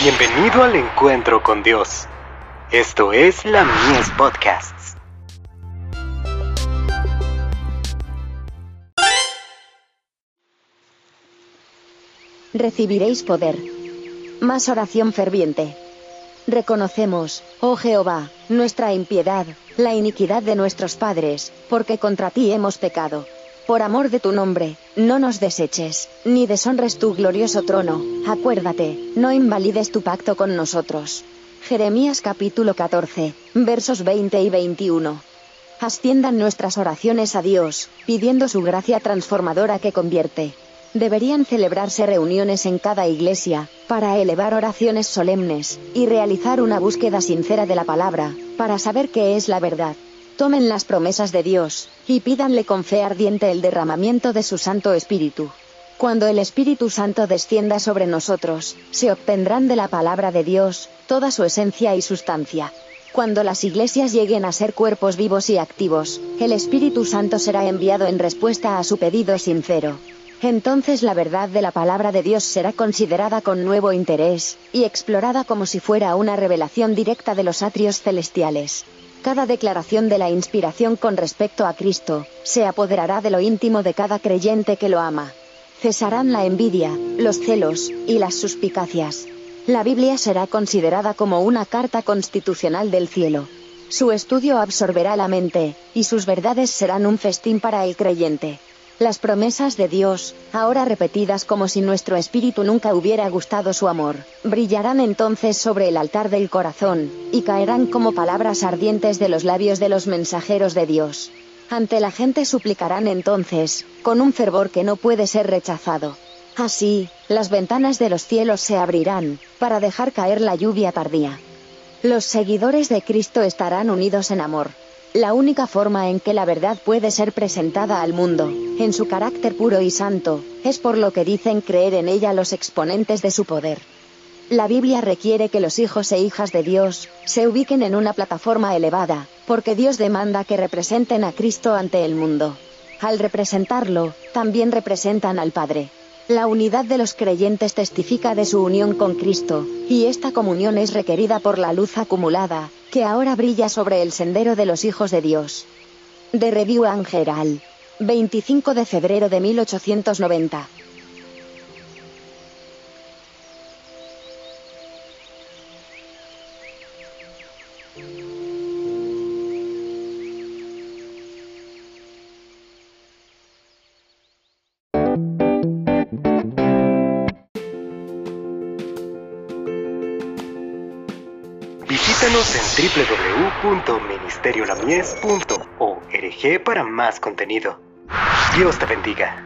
Bienvenido al encuentro con Dios. Esto es la Mies Podcasts. Recibiréis poder. Más oración ferviente. Reconocemos, oh Jehová, nuestra impiedad, la iniquidad de nuestros padres, porque contra ti hemos pecado. Por amor de tu nombre, no nos deseches, ni deshonres tu glorioso trono, acuérdate, no invalides tu pacto con nosotros. Jeremías capítulo 14, versos 20 y 21. Asciendan nuestras oraciones a Dios, pidiendo su gracia transformadora que convierte. Deberían celebrarse reuniones en cada iglesia, para elevar oraciones solemnes, y realizar una búsqueda sincera de la palabra, para saber qué es la verdad. Tomen las promesas de Dios, y pídanle con fe ardiente el derramamiento de su Santo Espíritu. Cuando el Espíritu Santo descienda sobre nosotros, se obtendrán de la palabra de Dios, toda su esencia y sustancia. Cuando las iglesias lleguen a ser cuerpos vivos y activos, el Espíritu Santo será enviado en respuesta a su pedido sincero. Entonces la verdad de la palabra de Dios será considerada con nuevo interés, y explorada como si fuera una revelación directa de los atrios celestiales. Cada declaración de la inspiración con respecto a Cristo, se apoderará de lo íntimo de cada creyente que lo ama. Cesarán la envidia, los celos, y las suspicacias. La Biblia será considerada como una carta constitucional del cielo. Su estudio absorberá la mente, y sus verdades serán un festín para el creyente. Las promesas de Dios, ahora repetidas como si nuestro espíritu nunca hubiera gustado su amor, brillarán entonces sobre el altar del corazón, y caerán como palabras ardientes de los labios de los mensajeros de Dios. Ante la gente suplicarán entonces, con un fervor que no puede ser rechazado. Así, las ventanas de los cielos se abrirán, para dejar caer la lluvia tardía. Los seguidores de Cristo estarán unidos en amor, la única forma en que la verdad puede ser presentada al mundo, en su carácter puro y santo, es por lo que dicen creer en ella los exponentes de su poder. La Biblia requiere que los hijos e hijas de Dios se ubiquen en una plataforma elevada, porque Dios demanda que representen a Cristo ante el mundo. Al representarlo, también representan al Padre. La unidad de los creyentes testifica de su unión con Cristo, y esta comunión es requerida por la luz acumulada, que ahora brilla sobre el sendero de los hijos de Dios. De Review Angeral. 25 de febrero de 1890. Visítanos en www.ministeriolamies.org para más contenido. Dios te bendiga.